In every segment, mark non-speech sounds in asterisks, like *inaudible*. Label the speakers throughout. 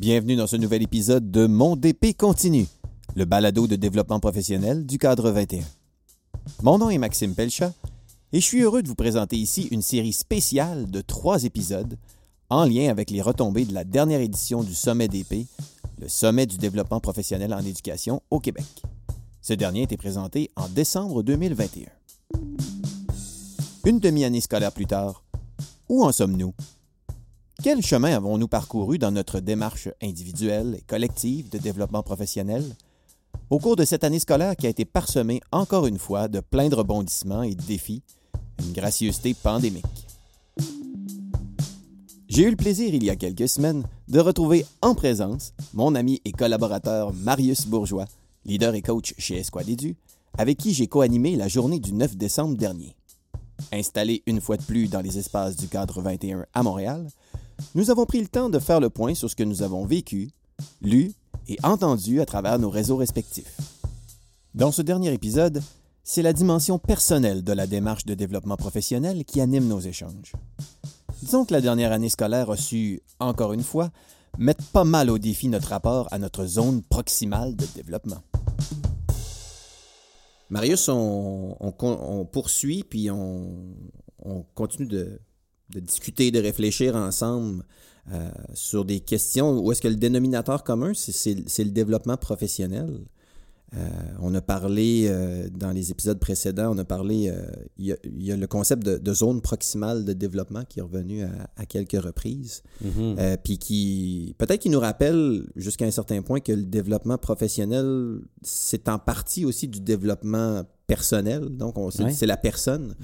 Speaker 1: Bienvenue dans ce nouvel épisode de Mon DP continue, le balado de développement professionnel du cadre 21. Mon nom est Maxime Pelchat et je suis heureux de vous présenter ici une série spéciale de trois épisodes en lien avec les retombées de la dernière édition du Sommet DP, le Sommet du développement professionnel en éducation au Québec. Ce dernier a été présenté en décembre 2021. Une demi-année scolaire plus tard, où en sommes-nous? Quel chemin avons-nous parcouru dans notre démarche individuelle et collective de développement professionnel? Au cours de cette année scolaire qui a été parsemée encore une fois de plein de rebondissements et de défis, une gracieuseté pandémique? J'ai eu le plaisir il y a quelques semaines de retrouver en présence mon ami et collaborateur Marius Bourgeois, leader et coach chez Esquad Edu, avec qui j'ai co-animé la journée du 9 décembre dernier. Installé une fois de plus dans les espaces du cadre 21 à Montréal, nous avons pris le temps de faire le point sur ce que nous avons vécu, lu et entendu à travers nos réseaux respectifs. Dans ce dernier épisode, c'est la dimension personnelle de la démarche de développement professionnel qui anime nos échanges. Disons que la dernière année scolaire a su, encore une fois, mettre pas mal au défi notre rapport à notre zone proximale de développement. Marius, on, poursuit, puis on, continue de, discuter, de réfléchir ensemble euh, sur des questions où est-ce que le dénominateur commun, c'est le développement professionnel. Euh, on a parlé euh, dans les épisodes précédents, on a parlé, il, y a, le concept de, zone proximale de développement qui est revenu à, quelques reprises, mm-hmm. puis qui peut-être qu'il nous rappelle jusqu'à un certain point que le développement professionnel, c'est en partie aussi du développement personnel, donc c'est la personne.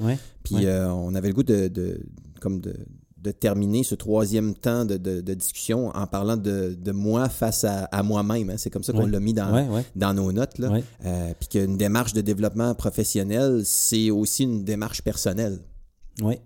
Speaker 1: Puis on avait le goût de, de comme de, de terminer ce troisième temps de, discussion en parlant de, moi face à, moi-même. Hein. C'est comme ça qu'on l'a mis dans, dans nos notes. Là. Euh, puis qu'une démarche de développement professionnel, c'est aussi une démarche personnelle.
Speaker 2: Oui,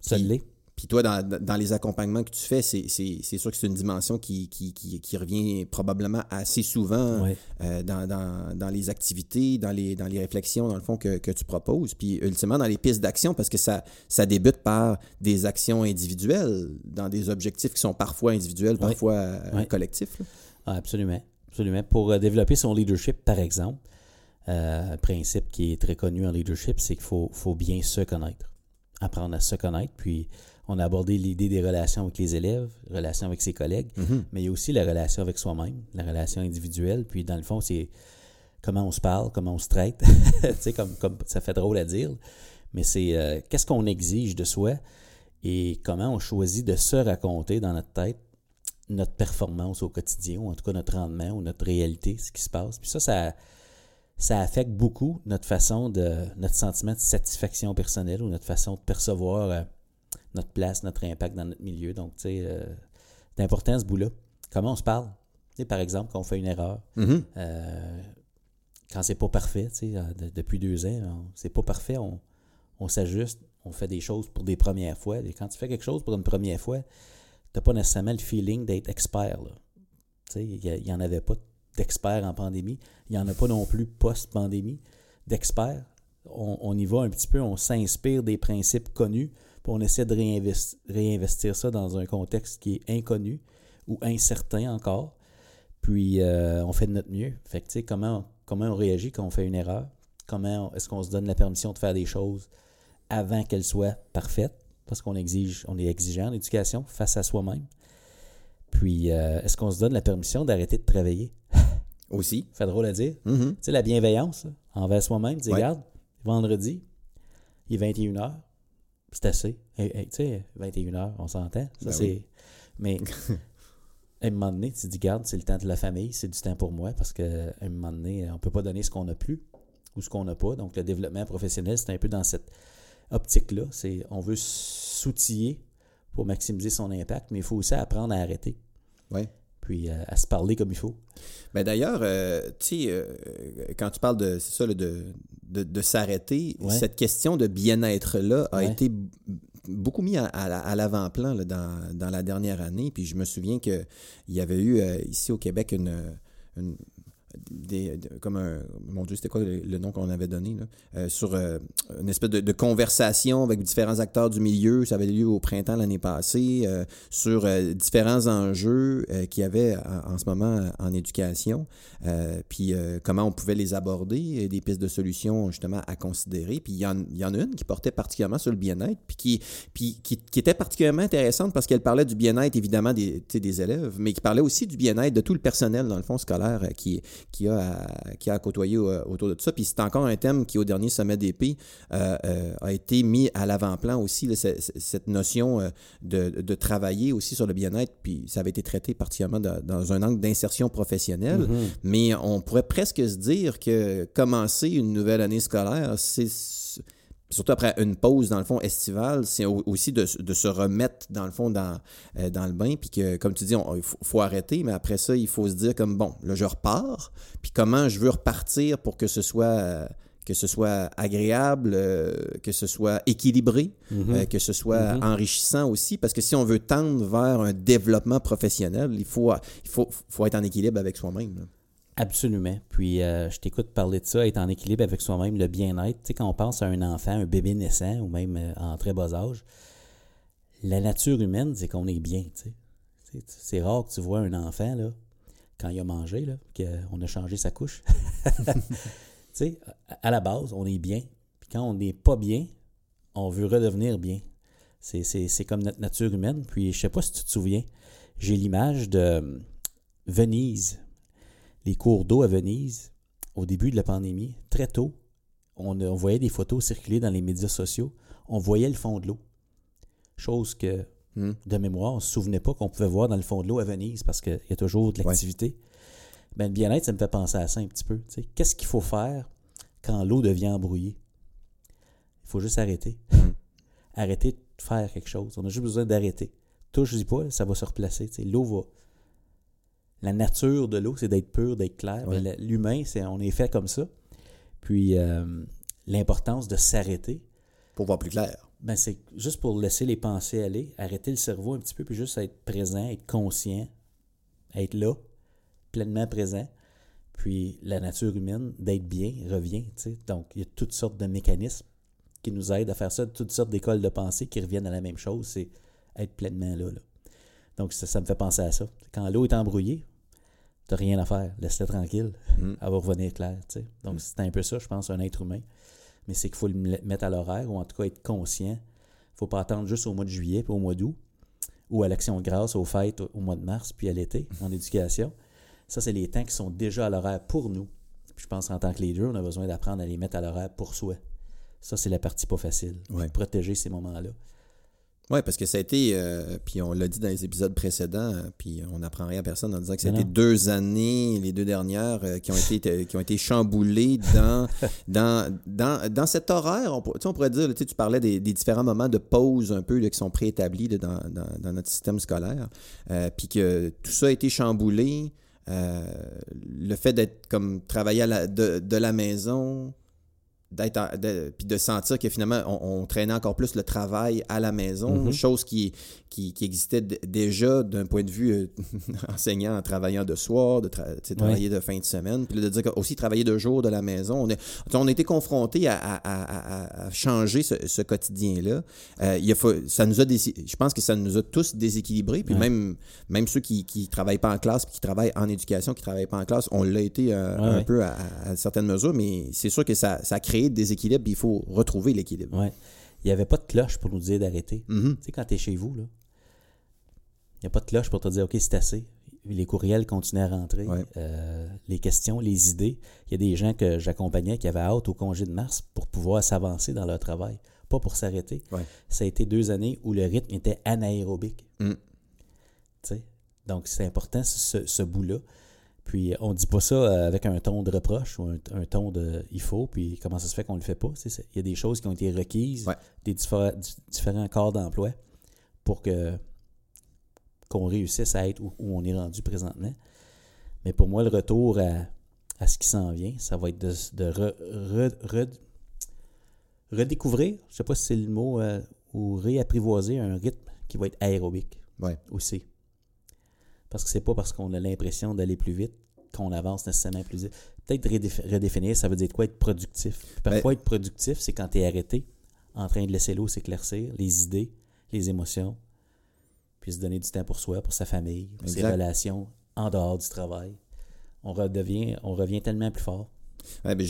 Speaker 2: ça l'est.
Speaker 1: Puis toi, dans, les accompagnements que tu fais, c'est sûr que c'est une dimension qui, qui, revient probablement assez souvent euh, dans, les activités, dans les, dans les réflexions, dans le fond, que, tu proposes. Puis ultimement, dans les pistes d'action, parce que ça, ça débute par des actions individuelles, dans des objectifs qui sont parfois individuels, parfois euh, collectifs.
Speaker 2: Ah, absolument. Absolument. Pour euh, développer son leadership, par exemple, un principe qui est très connu en leadership, c'est qu'il faut, faut bien se connaître. Apprendre à se connaître, puis on a abordé l'idée des relations avec les élèves, relations avec ses collègues, mhm. mais il y a aussi la relation avec soi-même, la relation individuelle. Puis dans le fond, c'est comment on se parle, comment on se traite. *laughs* tu sais, comme, comme ça fait drôle à dire, mais c'est euh, qu'est-ce qu'on exige de soi et comment on choisit de se raconter dans notre tête notre performance au quotidien, ou en tout cas notre rendement ou notre réalité, ce qui se passe. Puis ça, ça, ça affecte beaucoup notre façon de, notre sentiment de satisfaction personnelle ou notre façon de percevoir. Notre place, notre impact dans notre milieu. Donc, tu sais, euh, c'est important ce bout-là. Comment on se parle? Tu sais, par exemple, quand on fait une erreur, mm-hmm. euh, quand c'est pas parfait, tu sais, euh, depuis deux ans, c'est pas parfait, on, on s'ajuste, on fait des choses pour des premières fois. Et quand tu fais quelque chose pour une première fois, tu n'as pas nécessairement le feeling d'être expert. Tu sais, il n'y en avait pas d'experts en pandémie. Il n'y en a pas non plus post-pandémie d'experts. On, on, y va un petit peu, on s'inspire des principes connus puis on essaie de réinvestir, ça dans un contexte qui est inconnu ou incertain encore. Puis euh, on fait de notre mieux. Fait que, tu sais, comment, comment on réagit quand on fait une erreur? Comment est-ce qu'on se donne la permission de faire des choses avant qu'elles soient parfaites? Parce qu'on exige, on est exigeant en éducation face à soi-même. Puis, euh, est-ce qu'on se donne la permission d'arrêter de travailler? *laughs*
Speaker 1: Aussi.
Speaker 2: fait drôle à dire.
Speaker 1: Mm-hmm. Tu
Speaker 2: sais, la bienveillance envers soi-même. Dis, regarde, vendredi, il est 21h, c'est assez. tu sais, 21h, on s'entend. Ça, ben c'est. Mais *laughs* à un moment donné, tu te dis, garde, c'est le temps de la famille, c'est du temps pour moi, parce qu'à un moment donné, on ne peut pas donner ce qu'on n'a plus ou ce qu'on n'a pas. Donc, le développement professionnel, c'est un peu dans cette optique-là. C'est on veut s'outiller pour maximiser son impact, mais il faut aussi apprendre à arrêter.
Speaker 1: Oui
Speaker 2: puis euh, à se parler comme il faut.
Speaker 1: Ben d'ailleurs, euh, tu sais, euh, quand tu parles de, ça, de, de, s'arrêter, cette question de bien-être-là a été beaucoup mis à, l'avant-plan dans, dans, la dernière année. Puis je me souviens qu'il y avait eu ici au Québec une, des, de- comme un, mon Dieu, c'était quoi le, nom qu'on avait donné, là? Euh, sur euh, une espèce de, conversation avec différents acteurs du milieu. Ça avait lieu au printemps l'année passée, euh, sur différents enjeux qu'il y avait en, ce moment en éducation, puis comment on pouvait les aborder, des pistes de solutions justement à considérer. Puis il y, y en a une qui portait particulièrement sur le bien-être, puis qui, puis qui, était particulièrement intéressante parce qu'elle parlait du bien-être évidemment des, des élèves, mais qui parlait aussi du bien-être de tout le personnel dans le fond scolaire qui, qui, a, à, qui a à côtoyer euh, autour de tout ça. Puis c'est encore un thème qui au dernier sommet d'épée euh, euh, a été mis à l'avant-plan aussi, là, cette notion euh, de, de travailler aussi sur le bien-être, puis ça avait été traité particulièrement dans, dans un angle d'insertion professionnelle.
Speaker 2: Mhm.
Speaker 1: Mais on pourrait presque se dire que commencer une nouvelle année scolaire, c'est surtout après une pause, dans le fond, estivale, c'est au- aussi de, de se remettre, dans le fond, dans, euh, dans le bain. Puis que, comme tu dis, il faut, faut arrêter, mais après ça, il faut se dire comme, bon, là, je repars. Puis comment je veux repartir pour que ce soit... euh, que ce soit agréable, euh, que ce soit équilibré,
Speaker 2: Mhm.
Speaker 1: euh, que ce soit
Speaker 2: Mhm.
Speaker 1: enrichissant aussi, parce que si on veut tendre vers un développement professionnel, il faut, il faut, faut être en équilibre avec soi-même.
Speaker 2: Absolument. Puis euh, je t'écoute parler de ça, être en équilibre avec soi-même, le bien-être. Tu sais, quand on pense à un enfant, un bébé naissant ou même euh, en très bas âge, la nature humaine, c'est qu'on est bien. tu sais. C'est- rare que tu vois un enfant, là, quand il a mangé, là, qu'on a changé sa couche. *laughs* tu sais, à- la base, on est bien. Puis quand on n'est pas bien, on veut redevenir bien. C'est- comme notre nature humaine. Puis je sais pas si tu te souviens, j'ai l'image de euh, Venise les cours d'eau à Venise, au début de la pandémie, très tôt, on, on voyait des photos circuler dans les médias sociaux, on voyait le fond de l'eau. Chose que,
Speaker 1: Hmm.
Speaker 2: de mémoire, on ne se souvenait pas qu'on pouvait voir dans le fond de l'eau à Venise parce qu'il y a toujours de l'activité. Ben, le bien-être, ça me fait penser à ça un petit peu. tu sais. Qu'est-ce qu'il faut faire quand l'eau devient embrouillée? Il faut juste arrêter. *laughs* arrêter de faire quelque chose. On a juste besoin d'arrêter. Touche-y pas, ça va se replacer. L'eau va, la nature de l'eau, c'est d'être pur, d'être clair.
Speaker 1: Ouais.
Speaker 2: L'humain, c'est on est fait comme ça. Puis euh, l'importance de s'arrêter,
Speaker 1: Pour voir plus clair.
Speaker 2: ben c'est juste pour laisser les pensées aller, arrêter le cerveau un petit peu, puis juste être présent, être conscient, être là, pleinement présent. Puis la nature humaine, d'être bien, revient. Donc, il y a toutes sortes de mécanismes qui nous aident à faire ça, toutes sortes d'écoles de pensée qui reviennent à la même chose, c'est être pleinement là. là. Donc, ça, ça me fait penser à ça. Quand l'eau est embrouillée, t'as rien à faire. Laisse-la tranquille.
Speaker 1: Mm.
Speaker 2: Elle va revenir claire. Donc, c'est un peu ça, je pense, un être humain. Mais c'est qu'il faut le mettre à l'horaire, ou en tout cas être conscient. Il faut pas attendre juste au mois de juillet, puis au mois d'août, ou à l'Action de grâce, aux fêtes au- au mois de mars, puis à l'été, en éducation. Ça, c'est les temps qui sont déjà à l'horaire pour nous. Puis je pense qu'en tant que leader, on a besoin d'apprendre à les mettre à l'horaire pour soi. Ça, c'est la partie pas facile.
Speaker 1: Ouais.
Speaker 2: Protéger ces moments-là.
Speaker 1: Oui, parce que ça a été, euh, puis on l'a dit dans les épisodes précédents, euh, puis on n'apprend rien à personne en disant que ça a été deux années, les deux dernières, euh, qui, ont été, qui ont été chamboulées dans, *laughs* dans, dans, dans cet horaire. On, on pourrait dire, tu parlais des, des différents moments de pause un peu là, qui sont préétablis là, dans, dans, dans notre système scolaire, euh, puis que tout ça a été chamboulé. le fait d'être comme travailler à la- de, de la maison, d'être de- puis de sentir que finalement on, on traînait encore plus le travail à la maison,
Speaker 2: Mhm.
Speaker 1: chose qui, qui, qui existait déjà d'un point de vue euh, *laughs* enseignant en travaillant de soir, de tra- travailler de fin de semaine, puis de dire aussi travailler de jour de la maison. On, est, on a été confronté à, à- à- à- à changer ce, ce quotidien-là. Euh, il a fa- ça nous a déci- je pense que ça nous a tous déséquilibrés, puis même, même ceux qui ne travaillent pas en classe, puis qui travaillent en éducation, qui ne travaillent pas en classe, on l'a été euh, un peu à, certaines mesures, mais c'est sûr que ça, ça a créé des déséquilibres, puis il faut retrouver l'équilibre.
Speaker 2: Il n'y avait pas de cloche pour nous dire d'arrêter.
Speaker 1: Mhm.
Speaker 2: Tu sais, quand tu es chez vous, là, n'y a pas de cloche pour te dire OK, c'est assez. Les courriels continuaient à rentrer.
Speaker 1: Ouais.
Speaker 2: Euh, les questions, les idées. Il y a des gens que j'accompagnais qui avaient hâte au congé de mars pour pouvoir s'avancer dans leur travail, pas pour s'arrêter.
Speaker 1: Ouais.
Speaker 2: Ça a été deux années où le rythme était anaérobique.
Speaker 1: Mm.
Speaker 2: Donc, c'est important, ce, ce bout-là. Puis, on dit pas ça euh, avec un ton de reproche ou un, un ton de il faut, puis comment ça se fait qu'on le fait pas. Il y a des choses qui ont été requises,
Speaker 1: Ouais.
Speaker 2: des diffé- di- différents corps d'emploi pour que qu'on réussisse à être où, où on est rendu présentement. Mais pour moi, le retour à, à ce qui s'en vient, ça va être de, de re- re- re- redécouvrir, je sais pas si c'est le mot, euh, ou réapprivoiser un rythme qui va être aérobique
Speaker 1: Ouais.
Speaker 2: aussi. Parce que c'est pas parce qu'on a l'impression d'aller plus vite qu'on avance nécessairement plus vite. Peut-être redéfinir, ça veut dire quoi être productif? parfois, être productif, c'est quand tu es arrêté, en train de laisser l'eau s'éclaircir, les idées, les émotions, puis se donner du temps pour soi, pour sa famille, pour ses relations en dehors du travail. On redevient, on revient tellement plus fort.
Speaker 1: Ouais, ben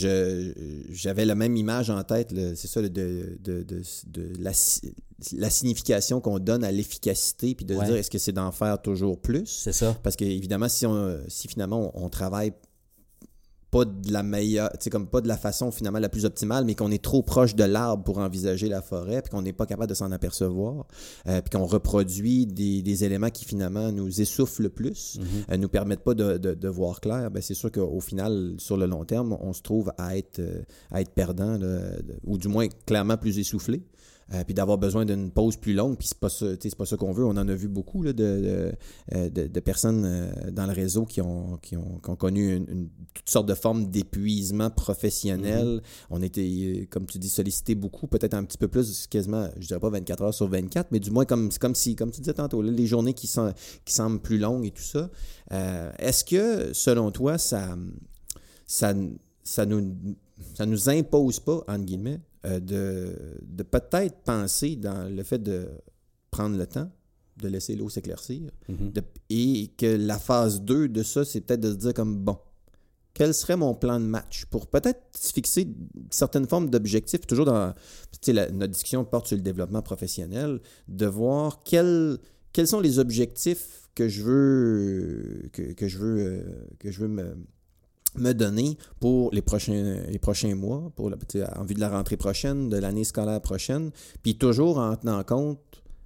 Speaker 1: j'avais la même image en tête, c'est ça, de, de, de, la, la, signification qu'on donne à l'efficacité, puis de dire est-ce que c'est d'en faire toujours plus?
Speaker 2: C'est ça.
Speaker 1: Parce qu'évidemment, si, on, si finalement on, on travaille pas de la meilleure, comme pas de la façon finalement la plus optimale, mais qu'on est trop proche de l'arbre pour envisager la forêt, puis qu'on n'est pas capable de s'en apercevoir, euh, puis qu'on reproduit des, des, éléments qui finalement nous essoufflent le plus, ne mm-hmm. euh, nous permettent pas de, de, voir clair, ben c'est sûr qu'au final, sur le long terme, on se trouve à être, euh, à être perdant, ou du moins clairement plus essoufflé. Euh, puis d'avoir besoin d'une pause plus longue, puis c'est pas ça, pas ça qu'on veut. On en a vu beaucoup là, de, de, de, personnes euh, dans le réseau qui ont, qui ont, qui ont connu une, toutes sortes de formes d'épuisement professionnel. Mm-hmm. On était, euh, comme tu dis, sollicité beaucoup, peut-être un petit peu plus, quasiment, je dirais pas 24 heures sur 24, mais du moins comme, comme si, comme tu disais tantôt, les journées qui, sont, qui semblent plus longues et tout ça. Est-ce que, selon toi, ça, ça, ça nous ça nous impose pas, entre guillemets, euh, de, peut-être penser dans le fait de prendre le temps, de laisser l'eau s'éclaircir, mhm. et que la phase 2 de ça, c'est peut-être de se dire comme, bon, quel serait mon plan de match pour peut-être fixer certaines formes d'objectifs, toujours dans, tu sais, notre discussion porte sur le développement professionnel, de voir quels, quels sont les objectifs que je veux, que, que je veux, euh, que je veux me, me donner pour les prochains, les prochains mois, pour la, en vue de la rentrée prochaine, de l'année scolaire prochaine, puis toujours en tenant compte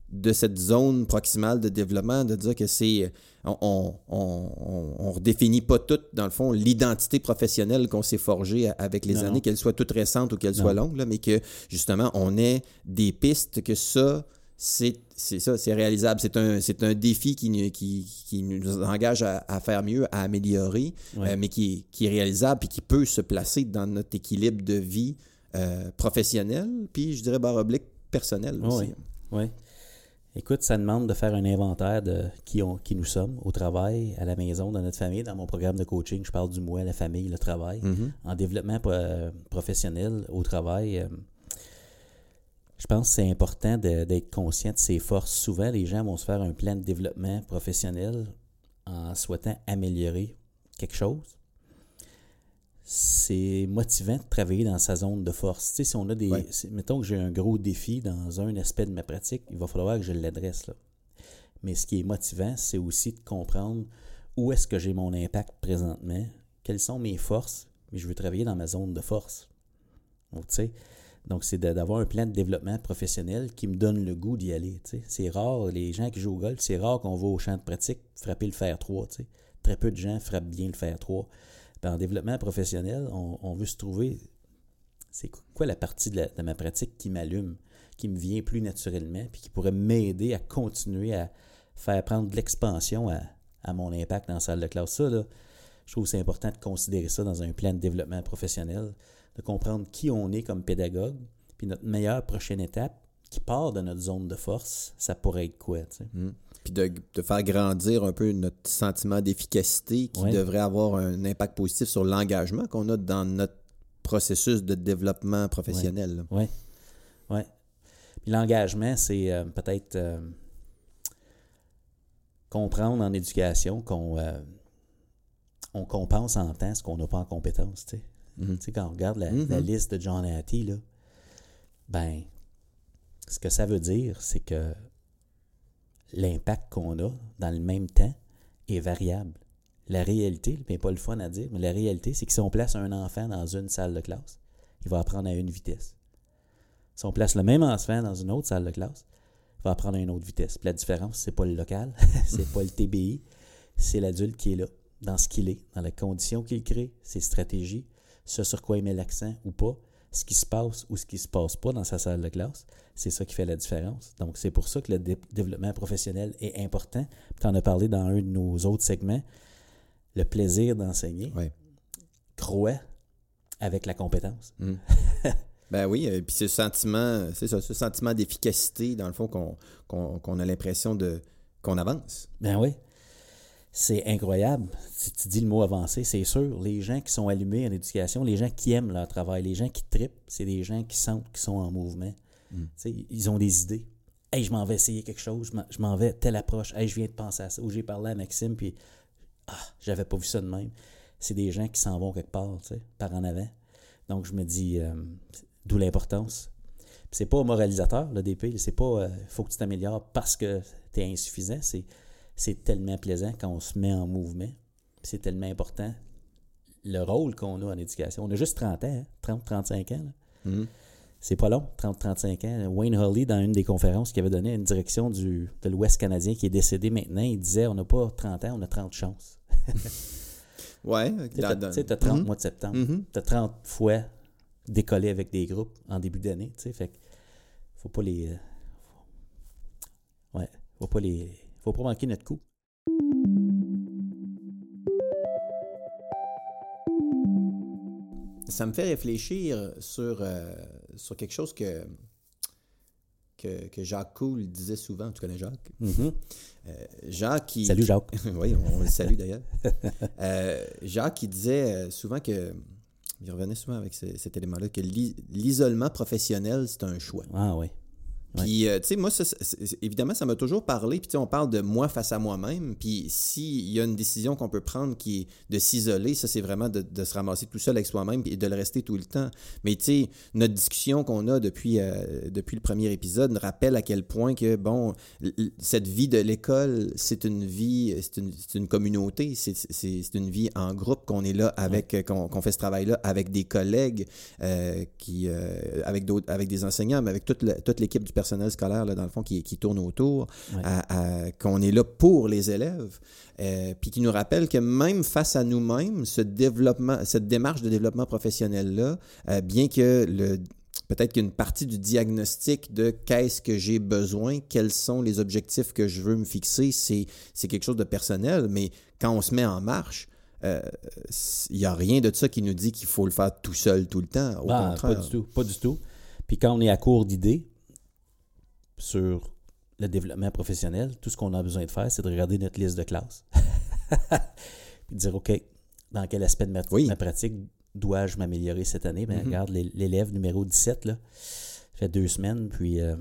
Speaker 1: de cette zone proximale de développement, de dire que c'est. On ne redéfinit pas toute, dans le fond, l'identité professionnelle qu'on s'est forgée avec les années, qu'elle soit toute récente ou qu'elle soit longue, mais que justement, on ait des pistes que ça, c'est ça, c'est réalisable. C'est un, un défi qui, qui, nous engage à, faire mieux, à améliorer, euh, mais qui, qui, est réalisable et qui peut se placer dans notre équilibre de vie euh, professionnel, puis je dirais barre oblique personnel aussi.
Speaker 2: Oui. Écoute, ça demande de faire un inventaire de qui, on, qui nous sommes au travail, à la maison, dans notre famille. Dans mon programme de coaching, je parle du moi, la famille, le travail. Mm-hmm. En développement euh, professionnel, au travail, je pense que c'est important d'être conscient de ses forces. Souvent, les gens vont se faire un plan de développement professionnel en souhaitant améliorer quelque chose. C'est motivant de travailler dans sa zone de force. Tu sais, si on a des. Mettons que j'ai un gros défi dans un aspect de ma pratique, il va falloir que je l'adresse là. Mais ce qui est motivant, c'est aussi de comprendre où est-ce que j'ai mon impact présentement, quelles sont mes forces, mais je veux travailler dans ma zone de force. Donc, tu sais, donc, c'est d'avoir un plan de développement professionnel qui me donne le goût d'y aller. C'est rare, les gens qui jouent au golf, c'est rare qu'on va au champ de pratique frapper le fer 3. Très peu de gens frappent bien le fer 3. en développement professionnel, on, veut se trouver, c'est quoi la partie de, ma pratique qui m'allume, qui me vient plus naturellement, puis qui pourrait m'aider à continuer à faire prendre de l'expansion à, à, mon impact dans la salle de classe. Ça, là, je trouve que c'est important de considérer ça dans un plan de développement professionnel de comprendre qui on est comme pédagogue, puis notre meilleure prochaine étape qui part de notre zone de force, ça pourrait être quoi, tu sais?
Speaker 1: Hmm. Puis de, faire grandir un peu notre sentiment d'efficacité qui devrait avoir un impact positif sur l'engagement qu'on a dans notre processus de développement professionnel.
Speaker 2: Oui, oui. Puis l'engagement, c'est euh, peut-être euh, comprendre en éducation qu'on euh, on compense en temps ce qu'on n'a pas en compétence, tu sais. Mhm. Tu sais, quand on regarde la, mhm. liste de John Hattie, là, ben, ce que ça veut dire, c'est que l'impact qu'on a dans le même temps est variable. La réalité, mais pas le fun à dire, mais la réalité, c'est que si on place un enfant dans une salle de classe, il va apprendre à une vitesse. Si on place le même enfant dans une autre salle de classe, il va apprendre à une autre vitesse. Puis la différence, c'est pas le local, *laughs* c'est pas le TBI, c'est l'adulte qui est là, dans ce qu'il est, dans les conditions qu'il crée, ses stratégies, ce sur quoi il met l'accent ou pas, ce qui se passe ou ce qui se passe pas dans sa salle de classe, c'est ça qui fait la différence. Donc, c'est pour ça que le développement professionnel est important. Tu en as parlé dans un de nos autres segments, le plaisir d'enseigner
Speaker 1: ouais.
Speaker 2: croît avec la compétence.
Speaker 1: Hmm. *laughs* ben oui, et puis ce sentiment, c'est ça, ce sentiment d'efficacité, dans le fond, qu'on a l'impression de qu'on avance.
Speaker 2: Ben oui. C'est incroyable. Si tu dis le mot avancé, c'est sûr. Les gens qui sont allumés en éducation, les gens qui aiment leur travail, les gens qui tripent, c'est des gens qui sentent qu'ils sont en mouvement. Sais, Ils ont des idées. Hey, je m'en vais essayer quelque chose, je m'en- je m'en vais, telle approche. Hey, je viens de penser à ça. Ou j'ai parlé à Maxime, puis ah, j'avais pas vu ça de même. C'est des gens qui s'en vont quelque part, par en avant. Donc, je me dis, euh, d'où l'importance. C'est pas moralisateur, le DP. C'est pas, euh, faut que tu t'améliores parce que tu es insuffisant. C'est, c'est tellement plaisant quand on se met en mouvement. C'est tellement important le rôle qu'on a en éducation. On a juste 30 ans, hein, 30, 35 ans. là.
Speaker 1: Mhm.
Speaker 2: C'est pas long, 30-35 ans. Wayne Hurley, dans une des conférences qu'il avait donné à une direction du, de l'Ouest canadien qui est décédé maintenant, il disait on n'a pas 30 ans, on a 30 chances. *laughs*
Speaker 1: Ouais.
Speaker 2: Tu sais, tu t'as 30
Speaker 1: Mhm.
Speaker 2: mois de septembre.
Speaker 1: Mhm.
Speaker 2: T'as 30 fois décollé avec des groupes en début d'année. tu sais, Fait que faut pas les. euh, Ouais, faut pas les. Faut pas manquer notre coup.
Speaker 1: Ça me fait réfléchir sur, euh, sur quelque chose que, que, que Jacques Cool disait souvent. Tu connais Jacques?
Speaker 2: Mhm.
Speaker 1: Euh, Jacques qui...
Speaker 2: Salut Jacques. *laughs*
Speaker 1: oui, on, on le salue d'ailleurs. Euh, Jacques qui disait souvent que... Il revenait souvent avec ce- cet élément-là, que l'i- l'isolement professionnel, c'est un choix.
Speaker 2: Ah oui.
Speaker 1: Puis, euh, tu sais, moi, ça, évidemment, ça m'a toujours parlé. Puis, tu sais, on parle de moi face à moi-même. Puis, s'il y a une décision qu'on peut prendre qui est de s'isoler, ça, c'est vraiment de, de se ramasser tout seul avec soi-même et de le rester tout le temps. Mais, tu sais, notre discussion qu'on a depuis, euh, depuis le premier épisode rappelle à quel point que, bon, cette vie de l'école, c'est une vie, c'est une, communauté, c'est une vie en groupe qu'on est là avec, euh, qu'on fait ce travail-là avec des collègues, euh, qui, avec, d'autres, avec des enseignants, mais avec toute, le- toute l'équipe du personnel scolaire, là, dans le fond, qui, qui tourne autour,
Speaker 2: Ouais.
Speaker 1: à- à- qu'on est là pour les élèves, euh, puis qui nous rappelle que même face à nous-mêmes, ce développement, cette démarche de développement professionnel-là, euh, bien que le peut-être qu'une partie du diagnostic de qu'est-ce que j'ai besoin, quels sont les objectifs que je veux me fixer, c'est, c'est quelque chose de personnel, mais quand on se met en marche, euh, il n'y a rien de ça qui nous dit qu'il faut le faire tout seul tout le temps. Au
Speaker 2: Ah,
Speaker 1: contraire.
Speaker 2: pas du tout. Pas du tout. Puis quand on est à court d'idées sur le développement professionnel, tout ce qu'on a besoin de faire, c'est de regarder notre liste de classe. *laughs* Puis de dire, OK, dans quel aspect de ma,
Speaker 1: Oui.
Speaker 2: ma pratique dois-je m'améliorer cette année? Ben,
Speaker 1: Mhm.
Speaker 2: regarde l'é- l'élève numéro 17, là, fait deux semaines, puis euh,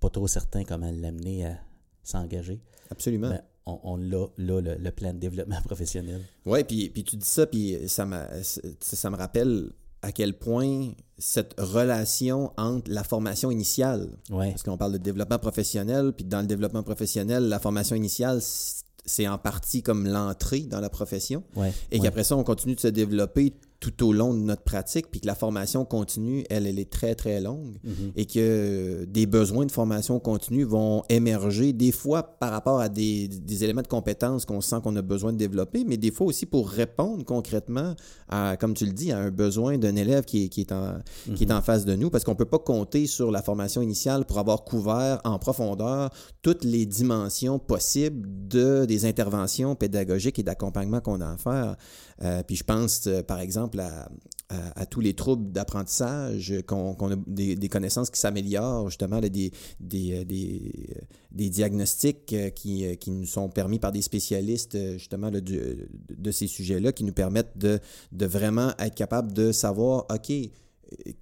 Speaker 2: pas trop certain comment l'amener à s'engager.
Speaker 1: Absolument.
Speaker 2: Ben, on, on l'a, là, le, le plan de développement *laughs* professionnel.
Speaker 1: Oui, puis, puis tu dis ça, puis ça, m'a- ça me rappelle à quel point cette relation entre la formation initiale,
Speaker 2: Ouais.
Speaker 1: parce qu'on parle de développement professionnel, puis dans le développement professionnel, la formation initiale, c'est- en partie comme l'entrée dans la profession,
Speaker 2: Ouais.
Speaker 1: et
Speaker 2: ouais.
Speaker 1: qu'après ça, on continue de se développer tout au long de notre pratique, puis que la formation continue, elle, elle est très, très longue,
Speaker 2: Mhm.
Speaker 1: et que des besoins de formation continue vont émerger, des fois par rapport à des, des éléments de compétences qu'on sent qu'on a besoin de développer, mais des fois aussi pour répondre concrètement à, comme tu le dis, à un besoin d'un élève qui est, qui est, en, qui est en face de nous, parce qu'on ne peut pas compter sur la formation initiale pour avoir couvert en profondeur toutes les dimensions possibles de, des interventions pédagogiques et d'accompagnement qu'on a à faire. Euh, puis je pense, euh, par exemple, à, à- à tous les troubles d'apprentissage, qu'on a des, des connaissances qui s'améliorent, justement, là, des, des, euh, des, diagnostics qui, qui nous sont permis par des spécialistes, justement, là, du- de ces sujets-là, qui nous permettent de, de vraiment être capable de savoir, OK,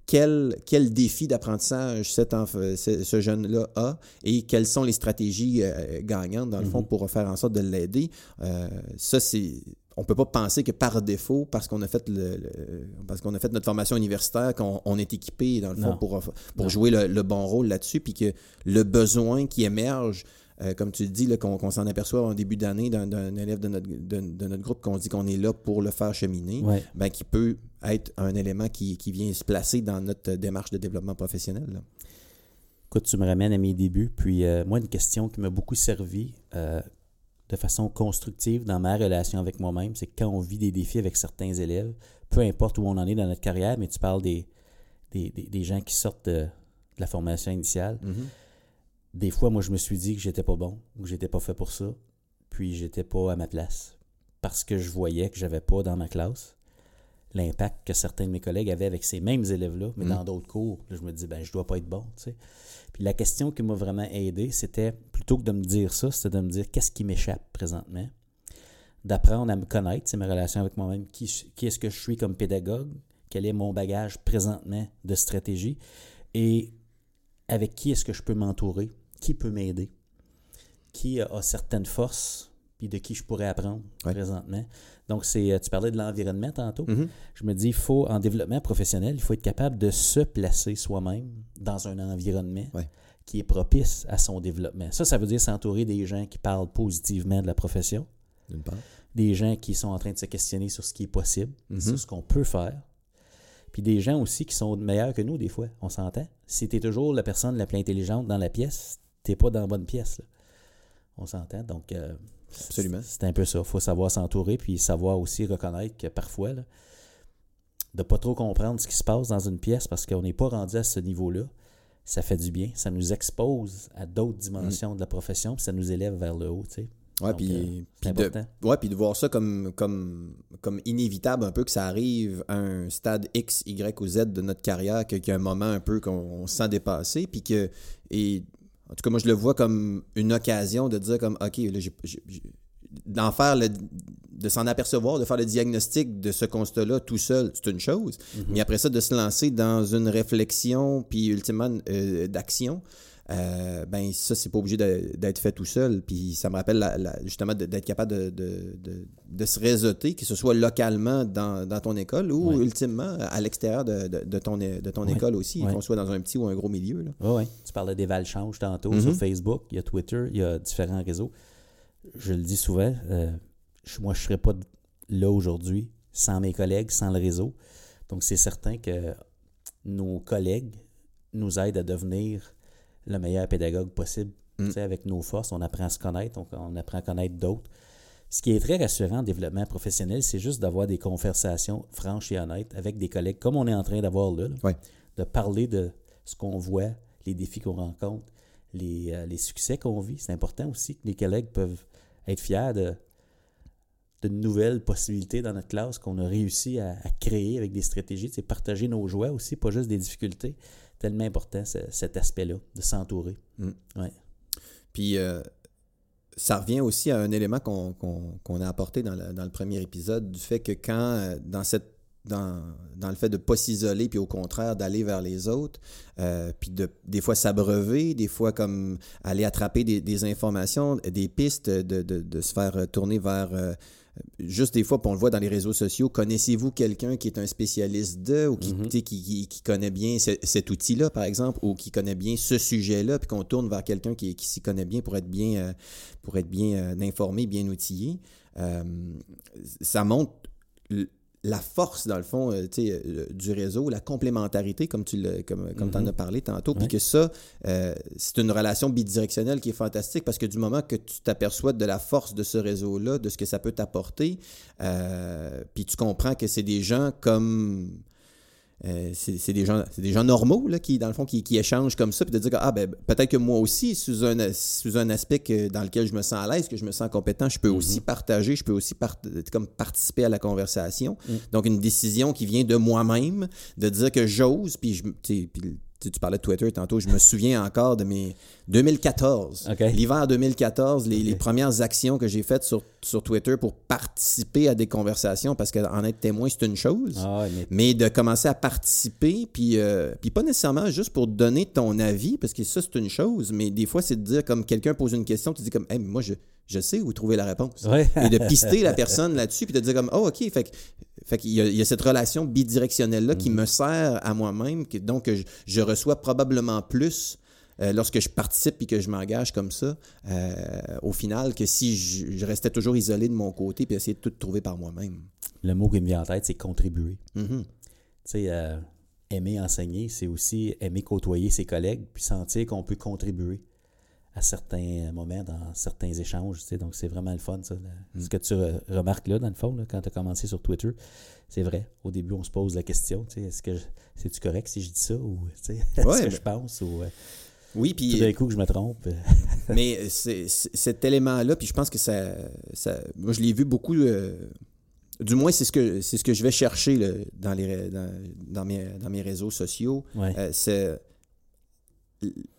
Speaker 1: quel, quel défi d'apprentissage ce, ce jeune-là a et quelles sont les stratégies euh, gagnantes, dans le fond,
Speaker 2: Mhm.
Speaker 1: pour faire en sorte de l'aider. Euh, ça, c'est. On peut pas penser que par défaut, parce qu'on a fait le, le- parce qu'on a fait notre formation universitaire, qu'on on est équipé dans le fond
Speaker 2: Non.
Speaker 1: pour, pour
Speaker 2: Non.
Speaker 1: jouer le, le bon rôle là-dessus, puis que le besoin qui émerge, euh, comme tu le dis, qu'on s'en aperçoit en début d'année d'un d'un élève de notre, de, de notre groupe, qu'on dit qu'on est là pour le faire cheminer,
Speaker 2: Ouais.
Speaker 1: ben, qui peut être un élément qui, qui vient se placer dans notre démarche de développement professionnel. là.
Speaker 2: Écoute, tu me ramènes à mes débuts. Puis euh, moi, une question qui m'a beaucoup servi euh, de façon constructive dans ma relation avec moi-même, c'est que quand on vit des défis avec certains élèves, peu importe où on en est dans notre carrière, mais tu parles des, des, des- des gens qui sortent de, de la formation initiale, des fois, moi, je me suis dit que j'étais pas bon ou que j'étais pas fait pour ça, puis j'étais pas à ma place. Parce que je voyais que j'avais pas dans ma classe l'impact que certains de mes collègues avaient avec ces mêmes élèves-là, mais
Speaker 1: Mm.
Speaker 2: dans d'autres cours. Là, je me dis, ben, je dois pas être bon, tu sais. Puis la question qui m'a vraiment aidé, c'était, plutôt que de me dire ça, c'était de me dire qu'est-ce qui m'échappe présentement? d'apprendre à me connaître, c'est ma relation avec moi-même, qui, qui est-ce que je suis comme pédagogue, quel est mon bagage présentement de stratégie? Et avec qui est-ce que je peux m'entourer, qui peut m'aider, qui a certaines forces, puis de qui je pourrais apprendre présentement. Donc, c'est, tu parlais de l'environnement tantôt.
Speaker 1: Mhm.
Speaker 2: Je me dis, il faut, en développement professionnel, il faut être capable de se placer soi-même dans un environnement
Speaker 1: Ouais.
Speaker 2: qui est propice à son développement. Ça, ça veut dire s'entourer des gens qui parlent positivement de la profession,
Speaker 1: D'une part.
Speaker 2: des gens qui sont en train de se questionner sur ce qui est possible,
Speaker 1: Mhm.
Speaker 2: sur ce qu'on peut faire. Puis des gens aussi qui sont meilleurs que nous, des fois, on s'entend. Si tu es toujours la personne la plus intelligente dans la pièce, tu pas dans la bonne pièce. là. On s'entend. Donc, euh,
Speaker 1: Absolument.
Speaker 2: C'est un peu ça. Il faut savoir s'entourer, puis savoir aussi reconnaître que parfois, là, de pas trop comprendre ce qui se passe dans une pièce parce qu'on n'est pas rendu à ce niveau-là, ça fait du bien. Ça nous expose à d'autres dimensions de la profession, puis ça nous élève vers le haut. Tu sais.
Speaker 1: Ouais, puis,
Speaker 2: euh,
Speaker 1: de,
Speaker 2: important.
Speaker 1: ouais, puis de voir ça comme, comme, comme inévitable un peu que ça arrive à un stade X, Y ou Z de notre carrière, qu'il y a un moment un peu qu'on on se sent dépassé, puis que, et en tout cas, moi je le vois comme une occasion de dire comme, OK, là, j'ai- d'en faire le, de s'en apercevoir, de faire le diagnostic de ce constat-là tout seul, c'est une chose.
Speaker 2: Mhm.
Speaker 1: Mais après ça, de se lancer dans une réflexion, puis ultimement euh, d'action, euh, ben ça, c'est pas obligé d'être fait tout seul. Puis ça me rappelle la- la- justement d'être capable de, de, de- de se réseauter, que ce soit localement dans, dans ton école ou
Speaker 2: Ouais.
Speaker 1: ultimement à l'extérieur de, ton, é- de ton
Speaker 2: Ouais.
Speaker 1: école aussi,
Speaker 2: Ouais.
Speaker 1: qu'on soit dans un petit ou un gros milieu. Là.
Speaker 2: Tu parlais des Valchange tantôt sur Facebook, il y a Twitter, il y a différents réseaux. Je le dis souvent, euh, moi, je ne serais pas là aujourd'hui sans mes collègues, sans le réseau. Donc, c'est certain que nos collègues nous aident à devenir le meilleur pédagogue possible.
Speaker 1: Mm.
Speaker 2: Avec nos forces, on apprend à se connaître, on, on apprend à connaître d'autres. Ce qui est très rassurant en développement professionnel, c'est juste d'avoir des conversations franches et honnêtes avec des collègues, comme on est en train d'avoir là. De parler de ce qu'on voit, les défis qu'on rencontre, les, euh, les succès qu'on vit. C'est important aussi que les collègues peuvent être fiers de d'une nouvelle possibilité dans notre classe qu'on a réussi à, à créer avec des stratégies. C'est partager nos joies aussi, pas juste des difficultés. Tellement important ce- cet aspect-là, de s'entourer.
Speaker 1: Mm.
Speaker 2: Ouais.
Speaker 1: Puis euh, ça revient aussi à un élément qu'on a apporté dans, le- dans le premier épisode, du fait que quand, euh, dans cette dans, dans le fait de ne pas s'isoler, puis au contraire d'aller vers les autres, euh, puis de des fois s'abreuver, des fois comme aller attraper des, des informations, des pistes, de, de- de se faire tourner vers... euh, juste des fois, puis on le voit dans les réseaux sociaux, connaissez-vous quelqu'un qui est un spécialiste de, ou qui,
Speaker 2: Mhm.
Speaker 1: tu sais, qui, qui- qui connaît bien ce- cet outil-là, par exemple, ou qui connaît bien ce sujet-là, puis qu'on tourne vers quelqu'un qui, s'y connaît bien pour être bien, euh, pour être bien euh, informé, bien outillé. Euh, ça montre la force, dans le fond, euh, tu sais, euh, du réseau, la complémentarité, comme tu l'as- comme, comme en
Speaker 2: Mhm.
Speaker 1: as parlé tantôt, puis que ça, euh, c'est une relation bidirectionnelle qui est fantastique parce que du moment que tu t'aperçois de la force de ce réseau-là, de ce que ça peut t'apporter, euh, puis tu comprends que c'est des gens comme... euh, c'est des gens c'est des gens normaux là, qui dans le fond qui, qui échangent comme ça puis de dire que, ah ben peut-être que moi aussi sous un sous un aspect que- dans lequel je me sens à l'aise que je me sens compétent je peux aussi partager je peux aussi part- comme participer à la conversation
Speaker 2: Mm.
Speaker 1: donc une décision qui vient de moi-même de dire que j'ose puis je puis, tu parlais de Twitter tantôt, je me souviens encore de mes 2014.
Speaker 2: OK.
Speaker 1: L'hiver 2014, les, premières actions que j'ai faites sur, sur Twitter pour participer à des conversations, parce qu'en être témoin, c'est une chose.
Speaker 2: Ah, mais
Speaker 1: Mais de commencer à participer, puis, euh, puis pas nécessairement juste pour donner ton avis, parce que ça, c'est une chose, mais des fois, c'est de dire, comme quelqu'un pose une question, tu dis comme, hey, mais moi, je, je sais où trouver la réponse.
Speaker 2: Ouais.
Speaker 1: Et de pister la *laughs* personne là-dessus, puis de dire comme, oh, OK, fait que- fait qu'il y, a- il y a cette relation bidirectionnelle-là qui me sert à moi-même, donc je, je reçois probablement plus euh, lorsque je participe et que je m'engage comme ça, euh, au final, que si je, je restais toujours isolé de mon côté puis essayer de tout trouver par moi-même.
Speaker 2: Le mot qui me vient en tête, c'est contribuer.
Speaker 1: Mhm.
Speaker 2: Tu sais, euh, aimer enseigner, c'est aussi aimer côtoyer ses collègues, puis sentir qu'on peut contribuer à certains moments, dans certains échanges. Tu sais, donc, c'est vraiment le fun, ça.
Speaker 1: Mm.
Speaker 2: Ce que tu re- remarques là, dans le fond, là, quand tu as commencé sur Twitter, c'est vrai. Au début, on se pose la question, tu sais, est-ce que c'est-tu correct si je dis ça, ou tu sais, *laughs* est-ce
Speaker 1: Ouais,
Speaker 2: que
Speaker 1: mais-
Speaker 2: je pense, ou euh,
Speaker 1: Oui,
Speaker 2: tout
Speaker 1: puis
Speaker 2: d'un coup que je me trompe. *laughs* euh,
Speaker 1: Mais c'est- cet élément-là, puis je pense que ça, ça- moi je l'ai vu beaucoup. euh, du moins, c'est ce que c'est ce que je vais chercher là, dans les dans, dans mes dans mes réseaux sociaux.
Speaker 2: ouais.
Speaker 1: Euh, c'est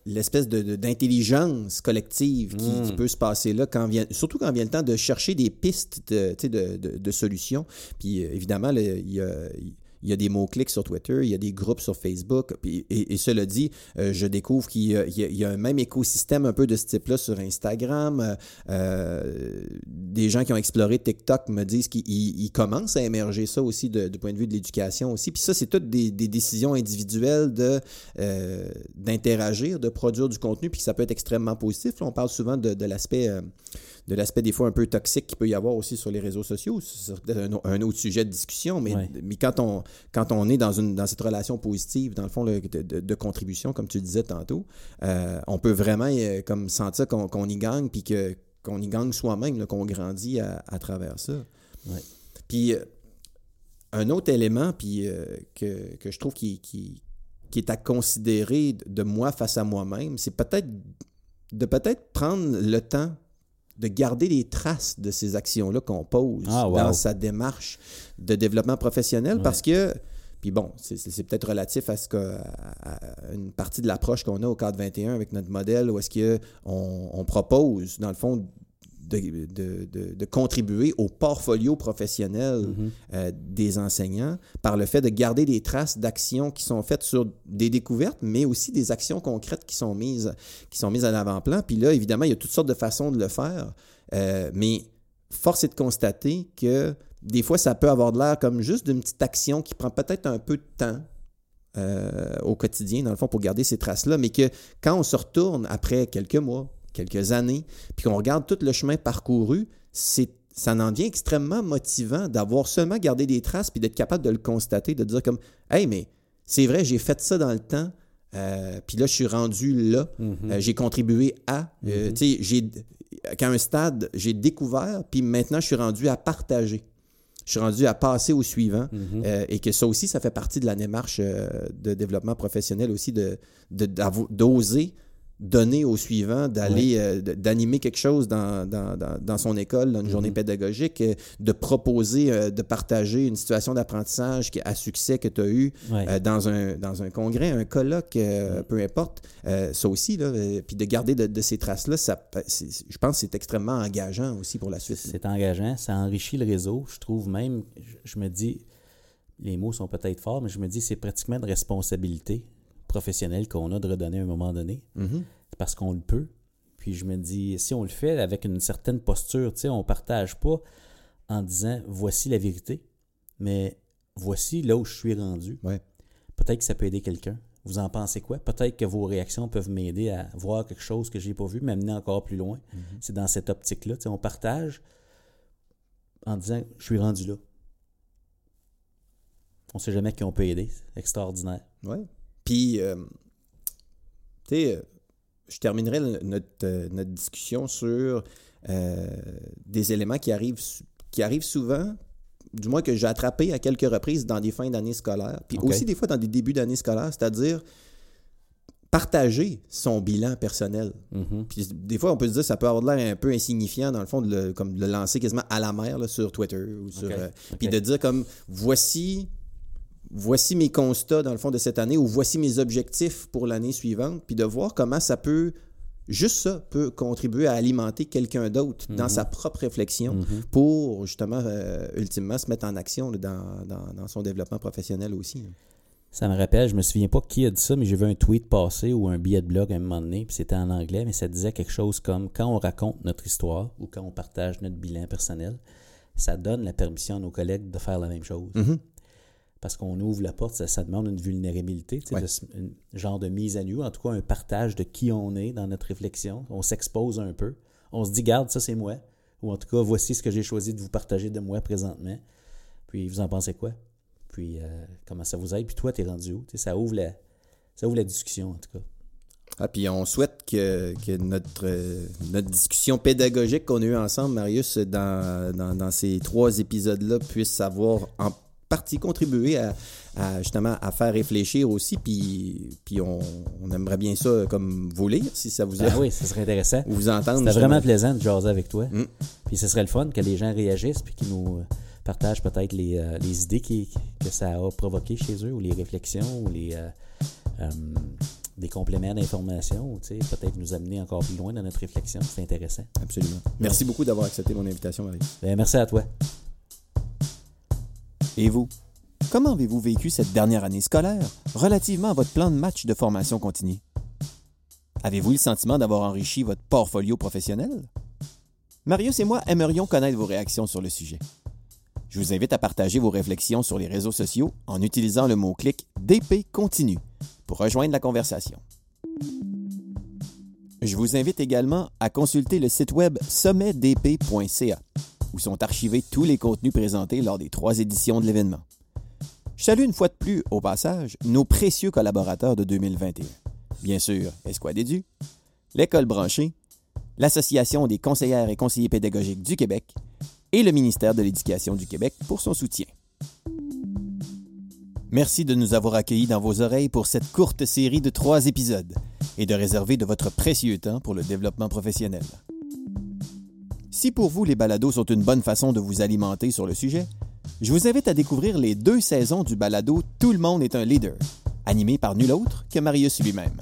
Speaker 1: l'espèce de, d'intelligence collective qui,
Speaker 2: Mm.
Speaker 1: qui peut se passer là, quand vient, surtout quand vient le temps de chercher des pistes de, de, de- de solutions. Puis euh, évidemment, il y a, il y a des mots-clics sur Twitter, il y a des groupes sur Facebook. Puis, et, cela dit, euh, je découvre qu'il y a, un même écosystème un peu de ce type-là sur Instagram. Euh, euh, des gens qui ont exploré TikTok me disent qu'ils ils- ils commencent à émerger ça aussi du point de vue de l'éducation aussi. Puis ça, c'est toutes des, décisions individuelles de, d'interagir, de produire du contenu, puis ça peut être extrêmement positif. On parle souvent de l'aspect... de l'aspect des fois un peu toxique qu'il peut y avoir aussi sur les réseaux sociaux. C'est peut-être un, au- un autre sujet de discussion, mais,
Speaker 2: Ouais.
Speaker 1: mais quand, on, quand on est dans, une, dans cette relation positive, dans le fond, de, de- de contribution, comme tu disais tantôt, euh, on peut vraiment euh, comme sentir qu'on qu'on y gagne, puis que- qu'on y gagne soi-même, qu'on grandit à, à travers ça.
Speaker 2: Ouais.
Speaker 1: Puis, euh, un autre élément puis, euh, que, que je trouve qui, qui, qui est à considérer de moi face à moi-même, c'est peut-être de peut-être prendre le temps de garder les traces de ces actions-là qu'on pose
Speaker 2: Ah, wow.
Speaker 1: dans sa démarche de développement professionnel
Speaker 2: Ouais.
Speaker 1: parce que, puis bon, c'est- c'est c'est peut-être relatif à, ce que, à- à une partie de l'approche qu'on a au cadre 21 avec notre modèle où est-ce qu'on on propose, dans le fond, de, de- de- de contribuer au portfolio professionnel
Speaker 2: Mhm.
Speaker 1: euh, des enseignants par le fait de garder des traces d'actions qui sont faites sur des découvertes, mais aussi des actions concrètes qui sont mises, qui sont mises à l'avant-plan. Puis là, évidemment, il y a toutes sortes de façons de le faire, euh, mais force est de constater que des fois, ça peut avoir de l'air comme juste d'une petite action qui prend peut-être un peu de temps. euh, au quotidien, dans le fond, pour garder ces traces-là, mais que quand on se retourne après quelques mois, quelques années, puis qu'on regarde tout le chemin parcouru, c'est ça en devient extrêmement motivant d'avoir seulement gardé des traces puis d'être capable de le constater, de dire comme Hey, mais c'est vrai, j'ai fait ça dans le temps, euh, puis là, je suis rendu là,
Speaker 2: Mhm.
Speaker 1: euh, j'ai contribué à. euh, tu sais, j'ai qu'à un stade, j'ai découvert, puis maintenant, je suis rendu à partager. Je suis rendu à passer au suivant.
Speaker 2: Mhm.
Speaker 1: Euh, et que ça aussi, ça fait partie de la démarche de développement professionnel aussi, de, de- d'oser donner au suivant, d'aller, euh, de- d'animer quelque chose dans, dans, dans, dans son école, dans une journée
Speaker 2: Mhm.
Speaker 1: pédagogique, euh, de proposer, euh, de partager une situation d'apprentissage à succès que tu as eu euh, dans, un, dans un congrès, un colloque, peu importe. Ça aussi, là, puis de garder de, de ces traces-là, ça, je pense que c'est extrêmement engageant aussi pour la suite.
Speaker 2: C'est engageant, ça enrichit le réseau. Je trouve même, je, je me dis, les mots sont peut-être forts, mais je me dis c'est pratiquement une responsabilité professionnelle qu'on a de redonner à un moment donné,
Speaker 1: Mhm.
Speaker 2: parce qu'on le peut. Puis je me dis, si on le fait avec une certaine posture, tu sais, on partage pas en disant voici la vérité, mais voici là où je suis rendu.
Speaker 1: Ouais.
Speaker 2: Peut-être que ça peut aider quelqu'un. Vous en pensez quoi? Peut-être que vos réactions peuvent m'aider à voir quelque chose que j'ai pas vu, m'amener encore plus loin. C'est dans cette optique-là. Tu sais, on partage en disant je suis rendu là. On sait jamais qui on peut aider. C'est extraordinaire.
Speaker 1: Oui. Puis, euh, tu sais, je terminerai notre, euh, notre discussion sur euh, des éléments qui arrivent, qui arrivent souvent, du moins que j'ai attrapé à quelques reprises dans des fins d'année scolaire, puis aussi des fois dans des débuts d'année scolaire, c'est-à-dire partager son bilan personnel.
Speaker 2: Mhm.
Speaker 1: Puis des fois, on peut se dire que ça peut avoir l'air un peu insignifiant, dans le fond, de le, comme de le lancer quasiment à la mer là, sur Twitter. Ou sur, euh. Puis de dire comme, voici, voici mes constats, dans le fond, de cette année, ou voici mes objectifs pour l'année suivante, puis de voir comment ça peut, juste ça, peut contribuer à alimenter quelqu'un d'autre dans
Speaker 2: Mhm.
Speaker 1: sa propre réflexion
Speaker 2: Mhm.
Speaker 1: pour, justement, euh, ultimement, se mettre en action là, dans, dans- dans son développement professionnel aussi.
Speaker 2: Ça me rappelle, je me souviens pas qui a dit ça, mais j'ai vu un tweet passer ou un billet de blog à un moment donné, puis c'était en anglais, mais ça disait quelque chose comme quand on raconte notre histoire ou quand on partage notre bilan personnel, ça donne la permission à nos collègues de faire la même chose.
Speaker 1: Mhm.
Speaker 2: Parce qu'on ouvre la porte, ça, ça demande une vulnérabilité, tu sais,
Speaker 1: Ouais.
Speaker 2: de se- un genre de mise à nu, en tout cas un partage de qui on est dans notre réflexion. On s'expose un peu. On se dit, garde, ça c'est moi. Ou en tout cas, voici ce que j'ai choisi de vous partager de moi présentement. Puis vous en pensez quoi? Puis euh, comment ça vous aide? Puis toi, t'es rendu où? Tu sais, ça ouvre la, ça ouvre la discussion, en tout cas.
Speaker 1: Ah, puis on souhaite que, que notre, euh, notre discussion pédagogique qu'on a eue ensemble, Marius, dans, dans, dans ces trois épisodes-là, puisse avoir en partie contribué à, à, justement à faire réfléchir aussi. Puis, puis on, on aimerait bien ça comme vous lire, si ça vous a
Speaker 2: Ah oui, ça serait intéressant.
Speaker 1: ou vous entendre.
Speaker 2: C'était vraiment plaisant de jaser avec toi.
Speaker 1: Mm.
Speaker 2: Puis ce serait le fun que les gens réagissent puis qu'ils nous euh, partagent peut-être les, euh, les idées qui, que ça a provoqué chez eux ou les réflexions ou les, euh, euh, des compléments d'information, peut-être nous amener encore plus loin dans notre réflexion. C'est intéressant.
Speaker 3: Absolument. Merci beaucoup d'avoir accepté mon invitation, Marie.
Speaker 2: Ben, merci à toi.
Speaker 1: Et vous? Comment avez-vous vécu cette dernière année scolaire relativement à votre plan de match de formation continue? Avez-vous le sentiment d'avoir enrichi votre portfolio professionnel? Marius et moi aimerions connaître vos réactions sur le sujet. Je vous invite à partager vos réflexions sur les réseaux sociaux en utilisant le mot-clic DP Continue pour rejoindre la conversation. Je vous invite également à consulter le site web sommetdp.ca où sont archivés tous les contenus présentés lors des trois éditions de l'événement. Je salue une fois de plus, au passage, nos précieux collaborateurs de 2021. Bien sûr, Esquad Édu, l'École branchée, l'Association des conseillères et conseillers pédagogiques du Québec et le ministère de l'Éducation du Québec pour son soutien. Merci de nous avoir accueillis dans vos oreilles pour cette courte série de trois épisodes et de réserver de votre précieux temps pour le développement professionnel. Si pour vous les balados sont une bonne façon de vous alimenter sur le sujet, je vous invite à découvrir les deux saisons du balado Tout le monde est un leader, animé par nul autre que Marius lui-même.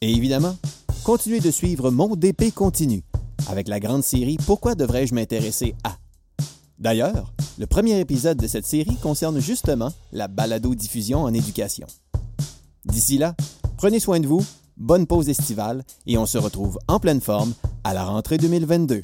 Speaker 1: Et évidemment, continuez de suivre Mon DP continue avec la grande série Pourquoi devrais-je m'intéresser à? D'ailleurs, le premier épisode de cette série concerne justement la balado-diffusion en éducation. D'ici là, prenez soin de vous, bonne pause estivale et on se retrouve en pleine forme à la rentrée 2022.